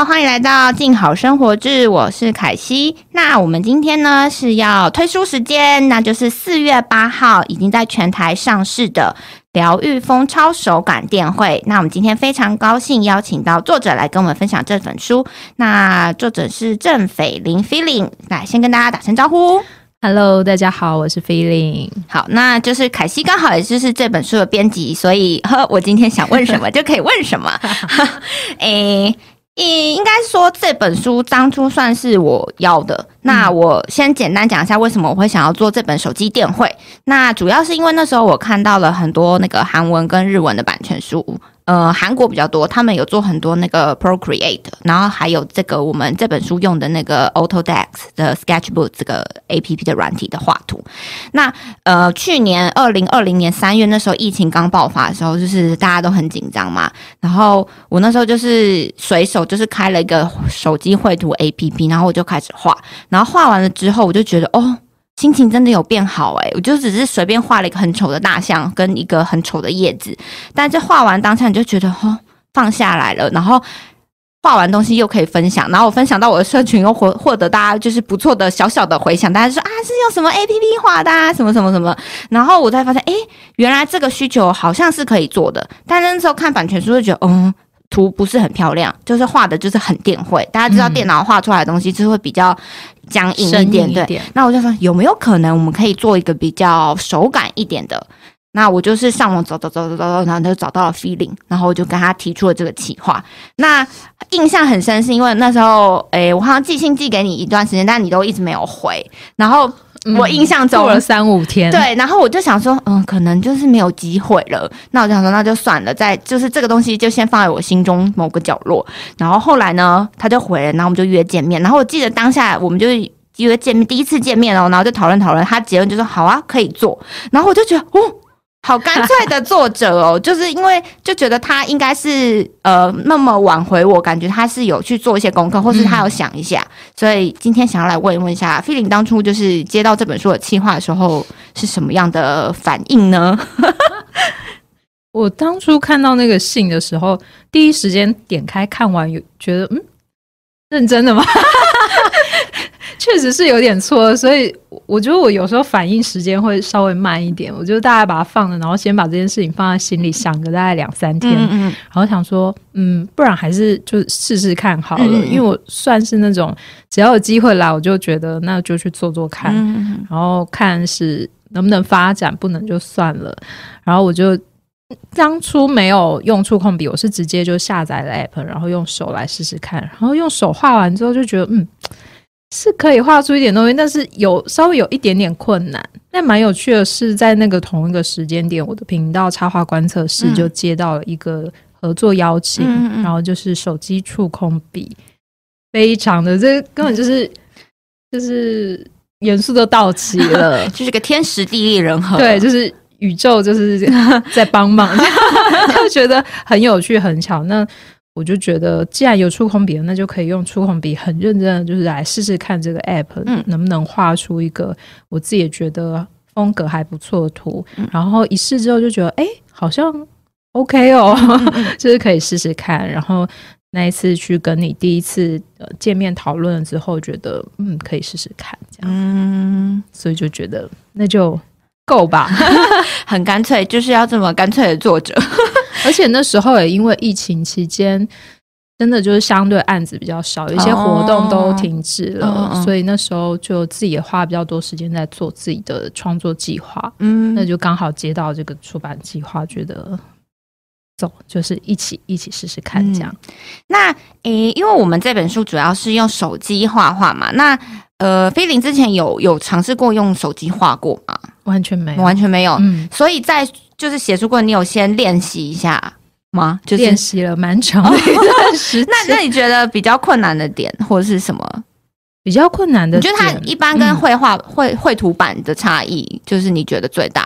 好，欢迎来到静好生活志，我是凯西。那我们今天呢是要推书时间，那就是四月八号已经在全台上市的疗愈风超手感电绘。那我们今天非常高兴邀请到作者来跟我们分享这本书。那作者是郑斐林 Feeling，来先跟大家打声招呼。Hello，大家好，我是 Feeling。好，那就是凯西刚好也就是这本书的编辑，所以呵，我今天想问什么就可以问什么。诶。诶，应该说这本书当初算是我要的。那我先简单讲一下为什么我会想要做这本手机电绘。那主要是因为那时候我看到了很多那个韩文跟日文的版权书，呃，韩国比较多，他们有做很多那个 Procreate，然后还有这个我们这本书用的那个 Autodesk 的 Sketchbook 这个 A P P 的软体的画图。那呃，去年二零二零年三月那时候疫情刚爆发的时候，就是大家都很紧张嘛。然后我那时候就是随手就是开了一个手机绘图 A P P，然后我就开始画。然后画完了之后，我就觉得哦，心情真的有变好诶、我就只是随便画了一个很丑的大象跟一个很丑的叶子，但是画完当下你就觉得哦，放下来了，然后。画完东西又可以分享，然后我分享到我的社群，又获获得大家就是不错的小小的回响，大家说啊是用什么 A P P 画的啊，什么什么什么，然后我才发现，诶，原来这个需求好像是可以做的，但那时候看版权书就觉得，嗯，图不是很漂亮，就是画的就是很电绘，大家知道电脑画出来的东西就是会比较僵硬一点，点，那我就说有没有可能我们可以做一个比较手感一点的？那我就是上网走走走走走走，然后就找到了 feeling，然后我就跟他提出了这个企划。那印象很深，是因为那时候，诶，我好像寄信寄给你一段时间，但你都一直没有回。然后我印象中、过了三五天，，对，然后我就想说，嗯，可能就是没有机会了。那我就想说，那就算了，在就是这个东西就先放在我心中某个角落。然后后来呢，他就回了，然后我们就约见面。然后我记得当下我们就约见面，第一次见面哦，然后就讨论讨论，他结论就说好啊，可以做。然后我就觉得，哦。好干脆的作者哦，就是因为就觉得他应该是呃那么挽回我，感觉他是有去做一些功课，或是他有想一下，所以今天想要来问一问一下菲林，当初就是接到这本书的企划的时候是什么样的反应呢？我当初看到那个信的时候，第一时间点开看完，有觉得嗯，认真的吗？确实是有点错，所以我觉得我有时候反应时间会稍微慢一点。我觉得大概把它放了，然后先把这件事情放在心里，想个大概两三天，嗯然后想说，嗯，不然还是就试试看好了，因为我算是那种只要有机会来，我就觉得那就去做做看，嗯然后看是能不能发展，不能就算了。然后我就当初没有用触控笔，我是直接就下载了 app，然后用手来试试看。然后用手画完之后，就觉得嗯。是可以画出一点东西，但是有稍微有一点点困难。但蛮有趣的是，在那个同一个时间点，我的频道插画观测室嗯就接到了一个合作邀请，然后就是手机触控笔，非常的这根本就是就是元素都到齐了，就是个天时地利人和，对，就是宇宙就是在帮忙，就觉得很有趣很巧。那我就觉得，既然有触控笔了，那就可以用触控笔很认真的，就是来试试看这个 app 嗯能不能画出一个我自己也觉得风格还不错的图。嗯然后一试之后就觉得，哎、好像 OK 哦，嗯 就是可以试试看。然后那一次去跟你第一次呃见面讨论了之后，觉得嗯可以试试看，这样，嗯，所以就觉得那就够吧。很干脆，就是要这么干脆的作者。而且那时候也因为疫情期间，真的就是相对案子比较少，有一些活动都停滞了，哦嗯嗯所以那时候就自己也花比较多时间在做自己的创作计划。嗯那就刚好接到这个出版计划，觉得走就是一起一起试试看这样。那诶，因为我们这本书主要是用手机画画嘛，那呃，菲林之前有有尝试过用手机画过吗？完全没有，完全没有。嗯，所以在就是写书过，你有先练习一下吗？就是练习了蛮长的一段时间。那那你觉得比较困难的点或者是什么？比较困难的你觉，得它一般跟嗯绘画、绘绘图版的差异，就是你觉得最大？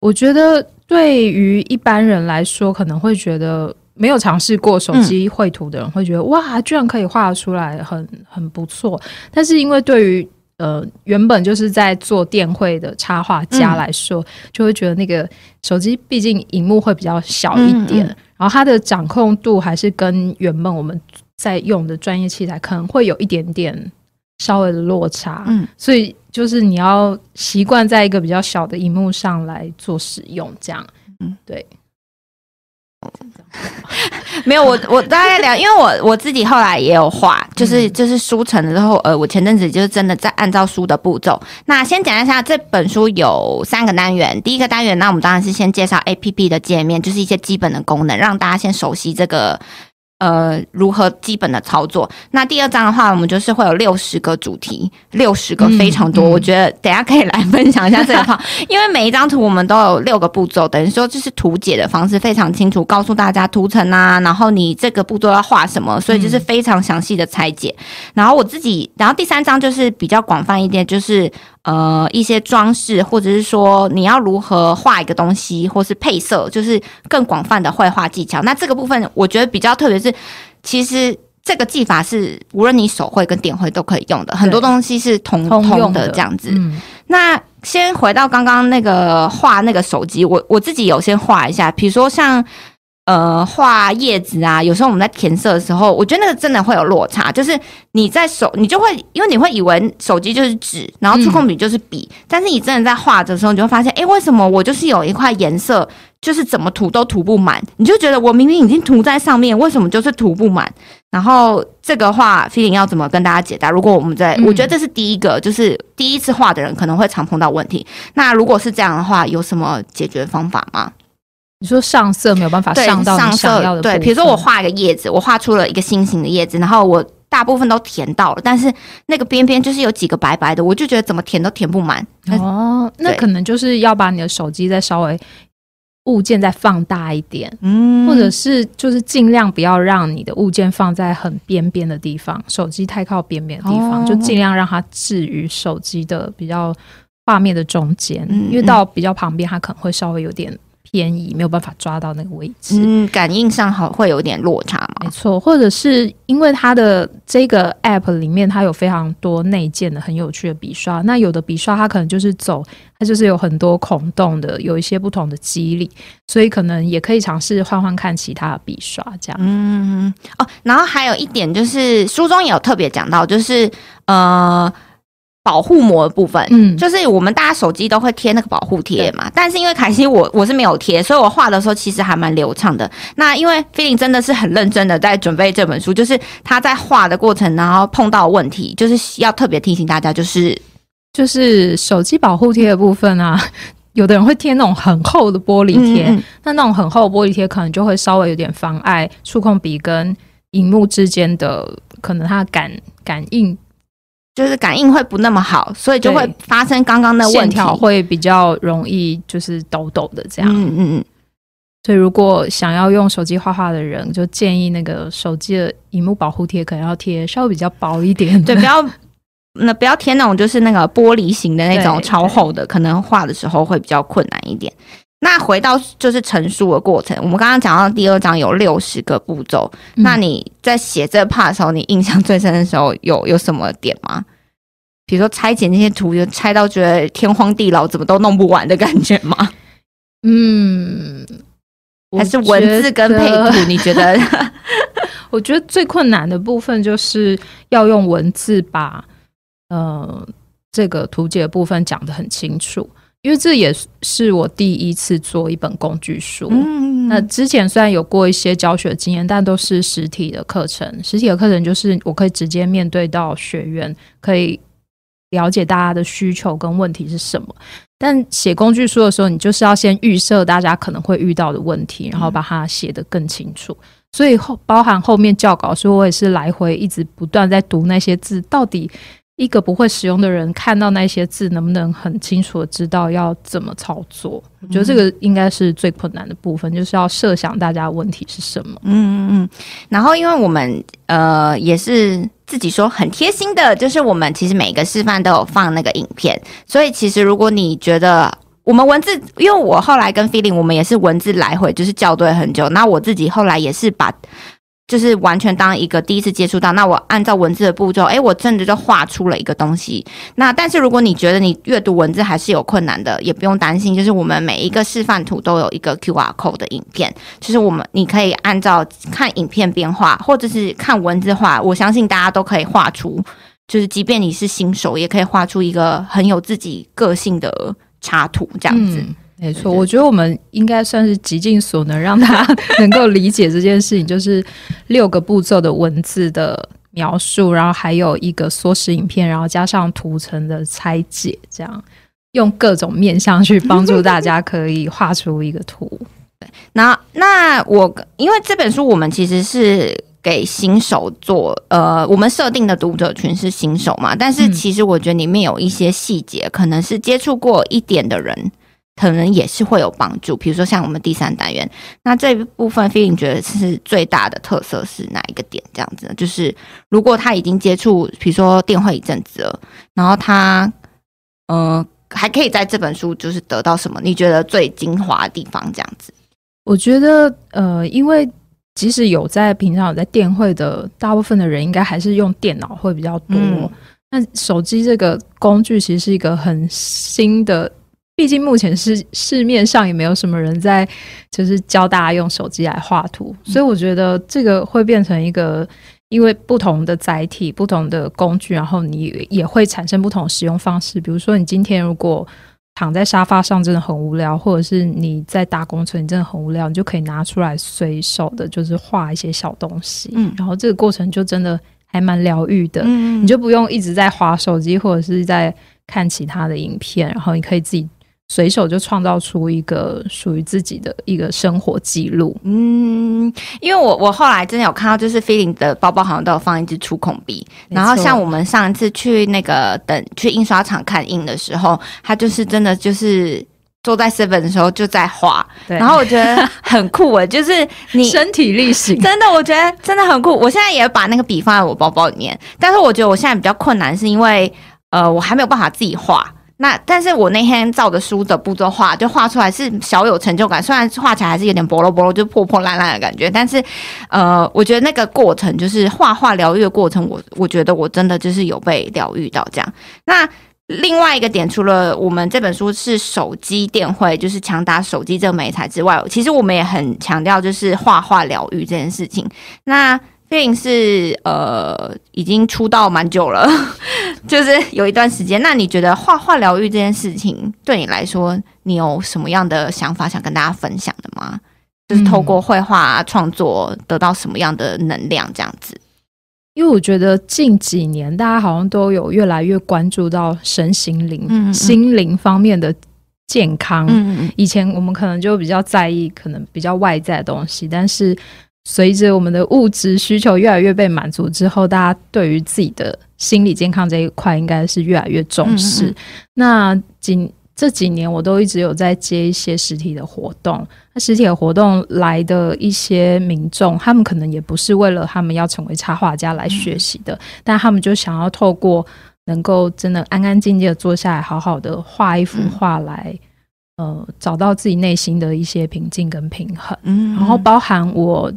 我觉得对于一般人来说，可能会觉得没有尝试过手机绘图的人会觉得、哇，居然可以画出来，很很不错。但是因为对于呃原本就是在做电绘的插画家来说，就会觉得那个手机毕竟荧幕会比较小一点，嗯。嗯然后它的掌控度还是跟原本我们在用的专业器材可能会有一点点稍微的落差，嗯，所以就是你要习惯在一个比较小的荧幕上来做使用，这样，嗯嗯，对，没有，我我大概聊，因为我我自己后来也有画，就是嗯就是书成了之后，呃，我前阵子就是真的在按照书的步骤。那先讲一下这本书有三个单元，第一个单元，那我们当然是先介绍 A P P 的界面，就是一些基本的功能，让大家先熟悉这个。呃，如何基本的操作？那第二章的话，我们就是会有六十个主题，六十个嗯非常多。嗯我觉得等下可以来分享一下这个 套，因为每一张图我们都有六个步骤，等于说就是图解的方式非常清楚，告诉大家图层啊，然后你这个步骤要画什么，所以就是非常详细的拆解。然后我自己，然后第三章就是比较广泛一点，就是呃一些装饰，或者是说你要如何画一个东西，或是配色，就是更广泛的绘画技巧。那这个部分我觉得比较特别是，其实。这个技法是无论你手绘跟点绘都可以用的，很多东西是通通的的这样子。嗯，那先回到刚刚那个画那个手机，我我自己有先画一下，比如说像呃画叶子啊，有时候我们在填色的时候，我觉得那个真的会有落差，就是你在手你就会因为你会以为手机就是纸，然后触控笔就是笔，但是你真的在画的时候，你就会发现，诶，为什么我就是有一块颜色，就是怎么涂都涂不满，你就觉得我明明已经涂在上面，为什么就是涂不满？然后这个话，feeling 要怎么跟大家解答？如果我们在，嗯我觉得这是第一个，就是第一次画的人可能会常碰到问题。那如果是这样的话，有什么解决方法吗？你说上色没有办法，上到上你想要的，对，比如说我，画一个叶子，我画出了一个心形的叶子，然后我大部分都填到了，但是那个边边就是有几个白白的，我就觉得怎么填都填不满。哦，那可能就是要把你的手机再稍微物件再放大一点。嗯或者是就是尽量不要让你的物件放在很边边的地方，手机太靠边边的地方，哦就尽量让它置于手机的比较画面的中间，嗯因为到比较旁边，它可能会稍微有点偏移，没有办法抓到那个位置。嗯，感应上好会有点落差嘛。没错，或者是因为它的这个 app 里面，它有非常多内建的很有趣的笔刷。那有的笔刷它可能就是走，它就是有很多孔洞的，有一些不同的肌理，所以可能也可以尝试换换看其他的笔刷，这样。嗯哦，然后还有一点就是书中也有特别讲到，就是呃保护膜的部分。嗯，就是我们大家手机都会贴那个保护贴嘛，但是因为凯西我我是没有贴，所以我画的时候其实还蛮流畅的。那因为 feeling 真的是很认真的在准备这本书，就是他在画的过程，然后碰到问题，就是要特别提醒大家，就是就是手机保护贴的部分啊，有的人会贴那种很厚的玻璃贴，嗯嗯那那种很厚的玻璃贴可能就会稍微有点妨碍触控笔跟荧幕之间的可能它的感感应就是感应会不那么好，所以就会发生刚刚的问题。会比较容易就是抖抖的这样。嗯嗯嗯，所以如果想要用手机画画的人，就建议那个手机的荧幕保护贴可能要贴稍微比较薄一点，对，不要那不要贴那种就是那个玻璃型的那种超厚的，可能画的时候会比较困难一点。那回到就是成书的过程，我们刚刚讲到第二章有六十个步骤，嗯那你在写这 part 的时候，你印象最深的时候有有什么点吗？比如说拆解那些图，就拆到觉得天荒地老，怎么都弄不完的感觉吗？嗯，还是文字跟配图？你觉得？我觉得最困难的部分就是要用文字把呃这个图解部分讲得很清楚，因为这也是我第一次做一本工具书。嗯那之前虽然有过一些教学经验，但都是实体的课程。实体的课程就是我可以直接面对到学员，可以了解大家的需求跟问题是什么。但写工具书的时候，你就是要先预设大家可能会遇到的问题，然后把它写得更清楚。所以后包含后面教稿所以，我也是来回一直不断在读那些字，到底一个不会使用的人看到那些字，能不能很清楚的知道要怎么操作？我觉得这个应该是最困难的部分，就是要设想大家的问题是什么。嗯嗯嗯，然后因为我们呃也是自己说很贴心的，就是我们其实每个示范都有放那个影片，所以其实如果你觉得我们文字，因为我后来跟 feeling 我们也是文字来回就是校对很久，那我自己后来也是把。就是完全当一个第一次接触到，那我按照文字的步骤，诶，我真的就画出了一个东西。那但是如果你觉得你阅读文字还是有困难的，也不用担心，就是我们每一个示范图都有一个 QR code 的影片，就是我们你可以按照看影片边画，或者是看文字画，我相信大家都可以画出，就是即便你是新手，也可以画出一个很有自己个性的插图这样子。没错，我觉得我们应该算是极尽所能让他 能够理解这件事情，就是六个步骤的文字的描述，然后还有一个缩时影片，然后加上图层的拆解，这样用各种面向去帮助大家可以画出一个图。对，那那我因为这本书我们其实是给新手做，呃，我们设定的读者群是新手嘛，但是其实我觉得里面有一些细节，可能是接触过一点的人。可能也是会有帮助，比如说像我们第三单元，那这一部分 feeling 觉得是最大的特色是哪一个点？这样子，就是如果他已经接触，比如说电绘一阵子了，然后他，呃，还可以在这本书就是得到什么？你觉得最精华的地方？这样子，我觉得，呃，因为即使有在平常有在电绘的，大部分的人应该还是用电脑会比较多。那手机这个工具其实是一个很新的。毕竟目前市市面上也没有什么人在，就是教大家用手机来画图，所以我觉得这个会变成一个，因为不同的载体、不同的工具，然后你也会产生不同使用方式。比如说，你今天如果躺在沙发上真的很无聊，或者是你在搭公车你真的很无聊，你就可以拿出来随手的，就是画一些小东西，嗯，然后这个过程就真的还蛮疗愈的，嗯，你就不用一直在划手机或者是在看其他的影片，然后你可以自己。随手就创造出一个属于自己的一个生活记录。嗯，因为我我后来真的有看到，就是 Feeling 的包包好像都有放一支触控笔。然后像我们上一次去那个等去印刷厂看印的时候，他就是真的就是坐在 Seven 的时候就在画。然后我觉得很酷诶，就是你 身体力行，真的我觉得真的很酷。我现在也把那个笔放在我包包里面，但是我觉得我现在比较困难，是因为呃我还没有办法自己画。那但是我那天照着书的步骤画，就画出来是小有成就感。虽然画起来还是有点薄落薄落，就破破烂烂的感觉，但是，呃，我觉得那个过程就是画画疗愈的过程，我我觉得我真的就是有被疗愈到这样。那另外一个点，除了我们这本书是手机电绘，就是强打手机这个美材之外，其实我们也很强调就是画画疗愈这件事情。那电影是呃已经出道蛮久了，就是有一段时间。那你觉得画画疗愈这件事情对你来说，你有什么样的想法想跟大家分享的吗？就是透过绘画创作得到什么样的能量这样子？因为我觉得近几年大家好像都有越来越关注到身心灵、心灵方面的健康。以前我们可能就比较在意可能比较外在的东西，但是。随着我们的物质需求越来越被满足之后，大家对于自己的心理健康这一块应该是越来越重视。那几这几年，我都一直有在接一些实体的活动。那实体的活动来的一些民众，他们可能也不是为了他们要成为插画家来学习的，但他们就想要透过能够真的安安静静的坐下来，好好的画一幅画来，呃，找到自己内心的一些平静跟平衡。嗯，然后包含我。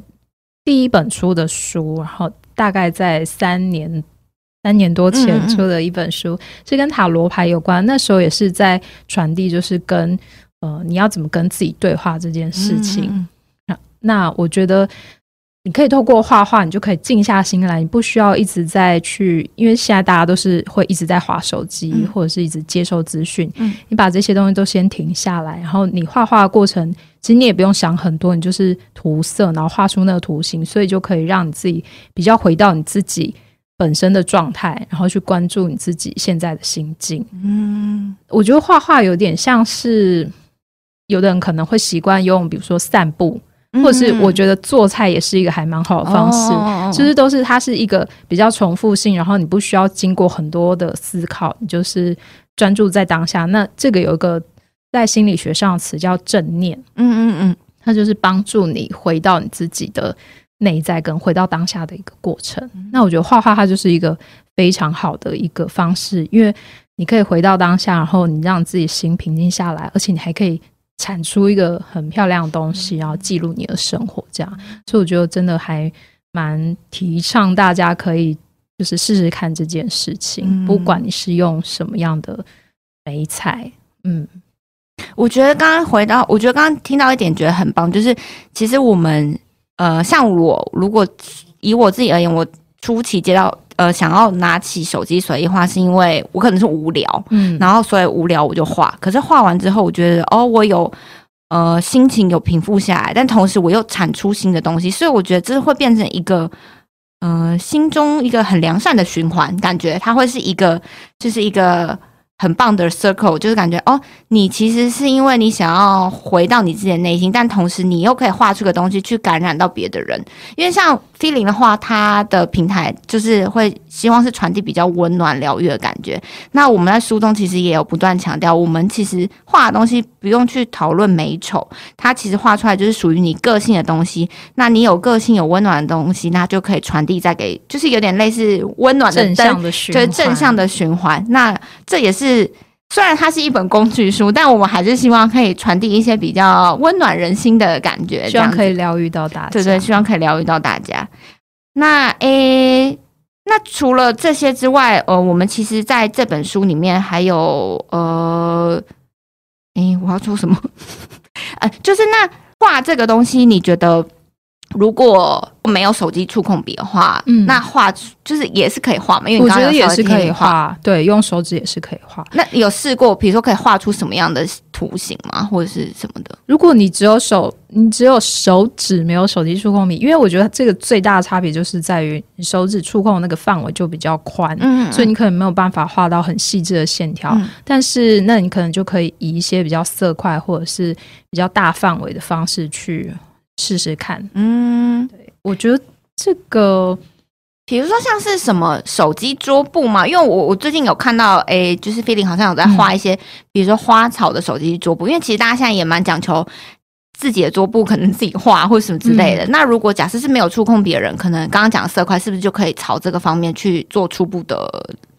第一本出的书，然后大概在三年三年多前出的一本书，是跟塔罗牌有关。那时候也是在传递，就是跟呃，你要怎么跟自己对话这件事情。那我觉得。你可以透过画画，你就可以静下心来，你不需要一直在去，因为现在大家都是会一直在划手机，或者是一直接受资讯。嗯，你把这些东西都先停下来，然后你画画的过程，其实你也不用想很多，你就是涂色，然后画出那个图形，所以就可以让你自己比较回到你自己本身的状态，然后去关注你自己现在的心境。嗯，我觉得画画有点像是，有的人可能会习惯用，比如说散步。或者是我觉得做菜也是一个还蛮好的方式，就是都是它是一个比较重复性，然后你不需要经过很多的思考，你就是专注在当下。那这个有一个在心理学上的词叫正念，嗯嗯嗯，它就是帮助你回到你自己的内在，跟回到当下的一个过程。那我觉得画画它就是一个非常好的一个方式，因为你可以回到当下，然后你让自己心平静下来，而且你还可以。产出一个很漂亮的东西，然后记录你的生活，这样，所以我觉得真的还蛮提倡大家可以就是试试看这件事情，嗯。不管你是用什么样的美彩，嗯，我觉得刚刚回到，我觉得刚刚听到一点，觉得很棒，就是其实我们呃，像我如果以我自己而言，我初期接到呃想要拿起手机随意画，是因为我可能是无聊，嗯，然后所以无聊我就画。可是画完之后，我觉得哦，我有呃心情有平复下来，但同时我又产出新的东西，所以我觉得这会变成一个呃心中一个很良善的循环，感觉它会是一个就是一个。很棒的 circle，就是感觉哦，你其实是因为你想要回到你自己的内心，但同时你又可以画出个东西去感染到别的人。因为像 feeling 的话，它的平台就是会希望是传递比较温暖疗愈的感觉。那我们在书中其实也有不断强调，我们其实画的东西不用去讨论美丑，它其实画出来就是属于你个性的东西。那你有个性、有温暖的东西，那就可以传递再给，就是有点类似温暖的正灯，向的循就是，正向的循环。那这也是虽然它是一本工具书，但我们还是希望可以传递一些比较温暖人心的感觉，希望可以疗愈到大家，对对，希望可以疗愈到大家。那诶，那除了这些之外，呃，我们其实在这本书里面还有呃，诶，我要做什么？呃，就是那画这个东西，你觉得如果没有手机触控笔的话，嗯那画就是也是可以画嘛？因为你我觉得也是可以画。对，用手指也是可以画。那有试过，比如说可以画出什么样的图形吗？或者是什么的？如果你只有手，你只有手指没有手机触控笔，因为我觉得这个最大的差别就是在于你手指触控的那个范围就比较宽，嗯所以你可能没有办法画到很细致的线条。嗯但是那你可能就可以以一些比较色块或者是比较大范围的方式去试试看。嗯，我觉得这个比如说像是什么手机桌布嘛，因为我我最近有看到，诶，就是 feeling 好像有在画一些，比如说花草的手机桌布，因为其实大家现在也蛮讲求自己的桌布可能自己画或什么之类的。那如果假设是没有触控笔的人，可能刚刚讲的色块是不是就可以朝这个方面去做初步的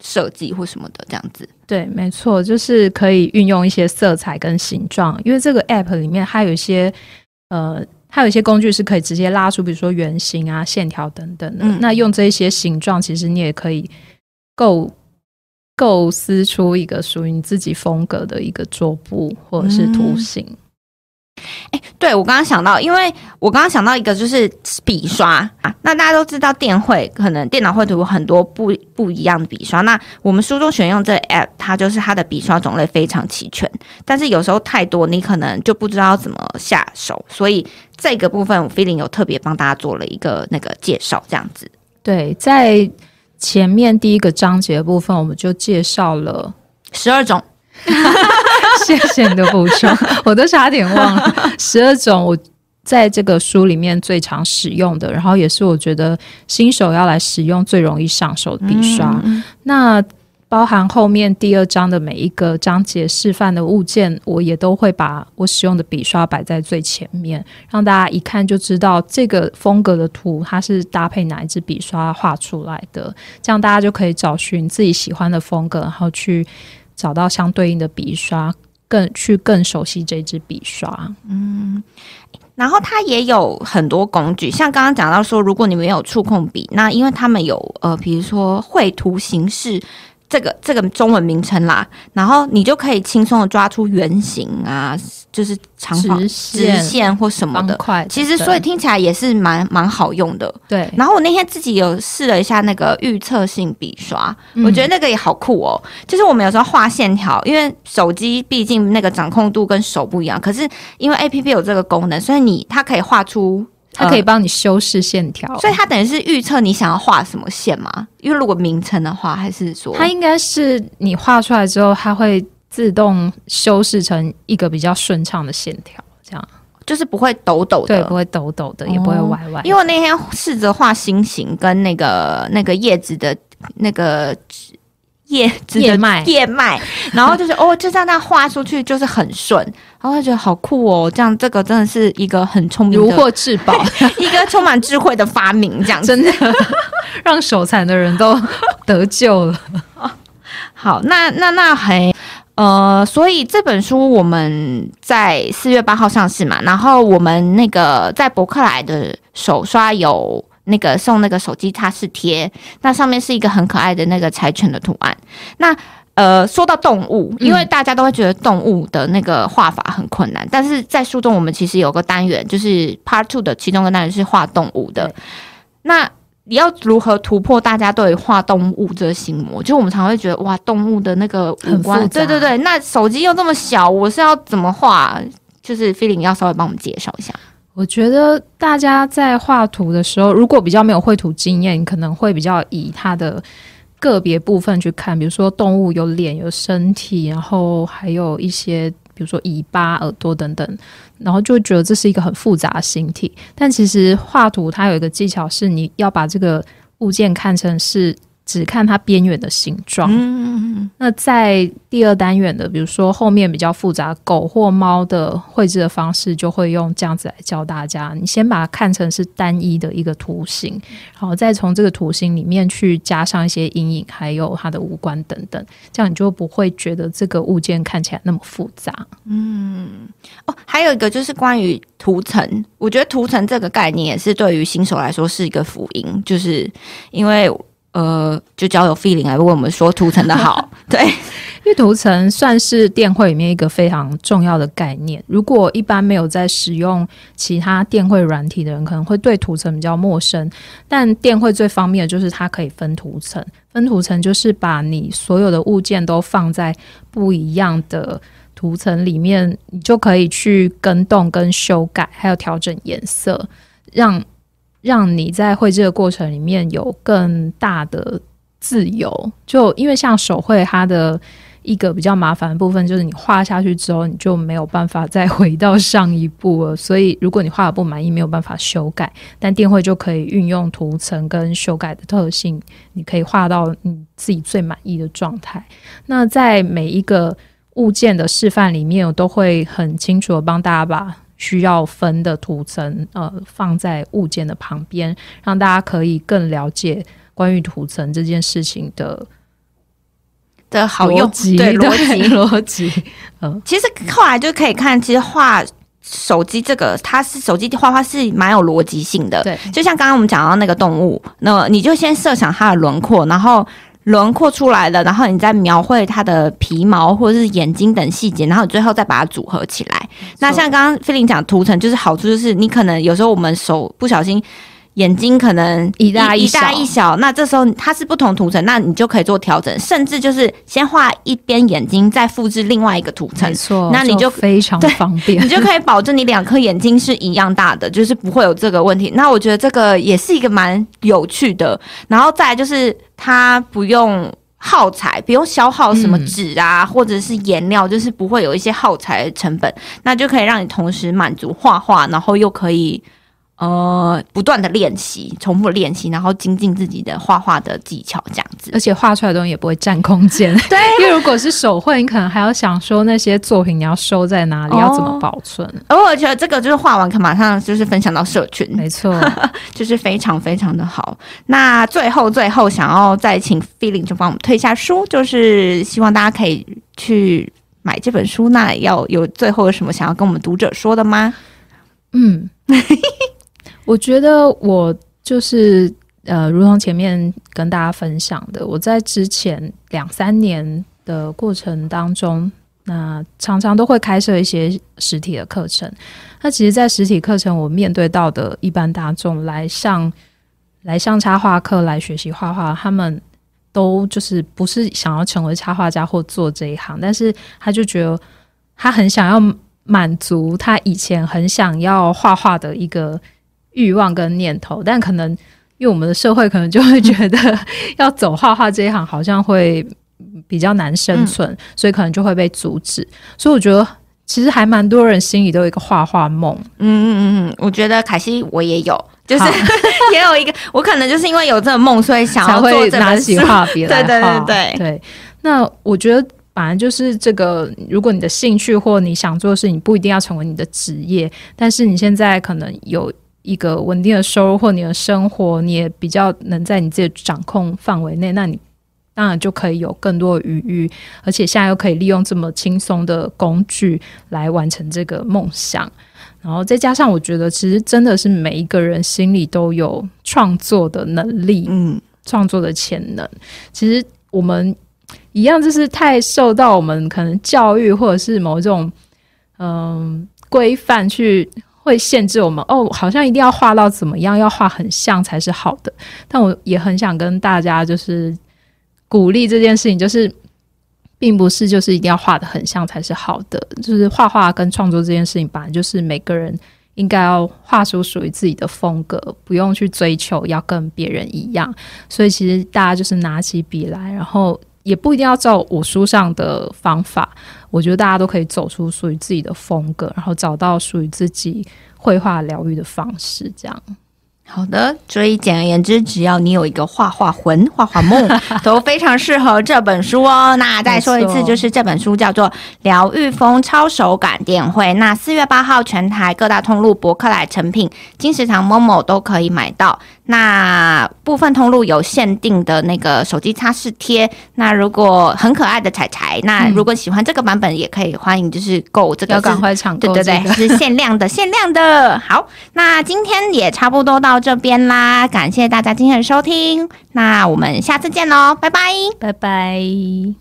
设计或什么的这样子？对，没错，就是可以运用一些色彩跟形状，因为这个 app 里面它有一些呃。它有一些工具是可以直接拉出，比如说圆形啊、线条等等的。嗯那用这些形状，其实你也可以构构思出一个属于你自己风格的一个桌布或者是图形。对我刚刚想到，因为我刚刚想到一个就是笔刷啊，那大家都知道电绘可能电脑绘图有很多不不一样的笔刷，那我们书中选用这个 app，它就是它的笔刷种类非常齐全，但是有时候太多，你可能就不知道怎么下手，所以这个部分我 feeling 有特别帮大家做了一个那个介绍，这样子。对，在前面第一个章节的部分，我们就介绍了。十二种，谢谢你的补充，我都差点忘了。十二种我在这个书里面最常使用的，然后也是我觉得新手要来使用最容易上手的笔刷。嗯那包含后面第二章的每一个章节示范的物件，我也都会把我使用的笔刷摆在最前面，让大家一看就知道这个风格的图它是搭配哪一支笔刷画出来的，这样大家就可以找寻自己喜欢的风格，然后去找到相对应的笔刷，更去更熟悉这支笔刷。嗯然后它也有很多工具，像刚刚讲到说，如果你没有触控笔，那因为他们有呃，比如说绘图形式这个这个中文名称啦，然后你就可以轻松的抓出圆形啊，就是长方直直线、或什么的。其实所以听起来也是蛮蛮好用的。对，然后我那天自己有试了一下那个预测性笔刷，嗯我觉得那个也好酷哦。就是我们有时候画线条，因为手机毕竟那个掌控度跟手不一样，可是因为 A P P 有这个功能，所以你它可以画出。它可以帮你修饰线条，所以它等于是预测你想要画什么线嘛？因为如果名称的话，还是说它应该是你画出来之后，它会自动修饰成一个比较顺畅的线条，这样就是不会抖抖的，对，不会抖抖的，也不会歪歪。因为我那天试着画心形跟那个那个叶子的那个叶子的叶脉。叶脉，然后就是哦，就这样那画出去就是很顺，然后就觉得好酷哦，这样这个真的是一个很聪明如获至宝，一个充满智慧的发明，这样子。真的。让手残的人都得救了。好，那那那还呃，所以这本书我们在四月八号上市嘛，然后我们那个在博客来的手刷有那个送那个手机擦拭贴，那上面是一个很可爱的那个柴犬的图案。那呃，说到动物，因为大家都会觉得动物的那个画法很困难，但是在书中我们其实有个单元，就是 Part Two 的其中一个单元是画动物的。那你要如何突破大家对画动物这个心魔？就我们常会觉得哇，动物的那个五官，对对对，那手机又这么小，我是要怎么画？就是 Feeling 要稍微帮我们介绍一下。我觉得大家在画图的时候，如果比较没有绘图经验，可能会比较以它的个别部分去看，比如说动物有脸、有身体，然后还有一些比如说尾巴、耳朵等等，然后就觉得这是一个很复杂的形体。但其实画图它有一个技巧，是你要把这个物件看成是。只看它边缘的形状。嗯，那在第二单元的，比如说后面比较复杂狗或猫的绘制的方式，就会用这样子来教大家。你先把它看成是单一的一个图形，然后再从这个图形里面去加上一些阴影，还有它的五官等等，这样你就不会觉得这个物件看起来那么复杂。嗯，哦，还有一个就是关于图层，我觉得图层这个概念也是对于新手来说是一个福音，就是因为。呃，就交由 feeling 来为我们说图层的好，对，因为图层算是电绘里面一个非常重要的概念。如果一般没有在使用其他电绘软体的人，可能会对图层比较陌生。但电绘最方便的就是它可以分图层，分图层就是把你所有的物件都放在不一样的图层里面，你就可以去跟动、跟修改，还有调整颜色，让。让你在绘制的过程里面有更大的自由，就因为像手绘，它的一个比较麻烦的部分就是你画下去之后，你就没有办法再回到上一步了。所以如果你画的不满意，没有办法修改，但电绘就可以运用图层跟修改的特性，你可以画到你自己最满意的状态。那在每一个物件的示范里面，我都会很清楚的帮大家把。需要分的图层，呃，放在物件的旁边，让大家可以更了解关于图层这件事情的的好用对逻辑逻辑。嗯，其实后来就可以看，其实画手机这个，它是手机画画是蛮有逻辑性的。对，就像刚刚我们讲到那个动物，那你就先设想它的轮廓，然后。轮廓出来了，然后你再描绘它的皮毛或者是眼睛等细节，然后你最后再把它组合起来。那像刚刚菲林讲图层，就是好处就是你可能有时候我们手不小心。眼睛可能一大一大一小，那这时候它是不同图层，那你就可以做调整，甚至就是先画一边眼睛，再复制另外一个图层，没错，那你就非常方便，你就可以保证你两颗眼睛是一样大的，就是不会有这个问题。那我觉得这个也是一个蛮有趣的，然后再就是它不用耗材，不用消耗什么纸啊，或者是颜料，就是不会有一些耗材成本，那就可以让你同时满足画画，然后又可以。呃，不断的练习，重复练习，然后精进自己的画画的技巧，这样子，而且画出来的东西也不会占空间。对，因为如果是手绘，你可能还要想说那些作品你要收在哪里，要怎么保存。而我觉得这个就是画完可马上就是分享到社群，没错，就是非常非常的好。那最后最后想要再请 Feeling 就帮我们推一下书，就是希望大家可以去买这本书。那要有最后有什么想要跟我们读者说的吗？嗯。我觉得我就是呃，如同前面跟大家分享的，我在之前两三年的过程当中，那常常都会开设一些实体的课程。那其实，在实体课程，我面对到的一般大众来上来上插画课来学习画画，他们都就是不是想要成为插画家或做这一行，但是他就觉得他很想要满足他以前很想要画画的一个。欲望跟念头，但可能因为我们的社会可能就会觉得 要走画画这一行好像会比较难生存，所以可能就会被阻止。所以我觉得其实还蛮多人心里都有一个画画梦。嗯嗯嗯嗯，我觉得凯西我也有，就是 也有一个，我可能就是因为有这个梦，所以想要做拿起画笔来 画。对对对对。那我觉得反正就是这个，如果你的兴趣或你想做的事情不一定要成为你的职业，但是你现在可能有。一个稳定的收入或你的生活，你也比较能在你自己掌控范围内，那你当然就可以有更多的余裕，而且现在又可以利用这么轻松的工具来完成这个梦想。然后再加上我觉得，其实真的是每一个人心里都有创作的能力，嗯，创作的潜能。其实我们一样，就是太受到我们可能教育或者是某种嗯规范去会限制我们。哦，好像一定要画到怎么样，要画很像才是好的。但我也很想跟大家就是鼓励这件事情，就是并不是就是一定要画的很像才是好的。就是画画跟创作这件事情，本来就是每个人应该要画出属于自己的风格，不用去追求要跟别人一样。所以其实大家就是拿起笔来，然后也不一定要照我书上的方法。我觉得大家都可以走出属于自己的风格，然后找到属于自己绘画疗愈的方式。这样，好的。所以简而言之，只要你有一个画画魂、画画梦，都非常适合这本书哦。那再说一次，就是这本书叫做《疗愈风超手感电绘》。那四月八号，全台各大通路博客来成品、金石堂、Momo 都可以买到。那部分通路有限定的那个手机擦拭贴。那如果很可爱的彩彩，那如果喜欢这个版本，也可以欢迎就是购这个要赶快抢购、对对对，是限量的，限量的。好，那今天也差不多这边啦，感谢大家今天的收听，那我们下次见喽，拜拜。拜拜。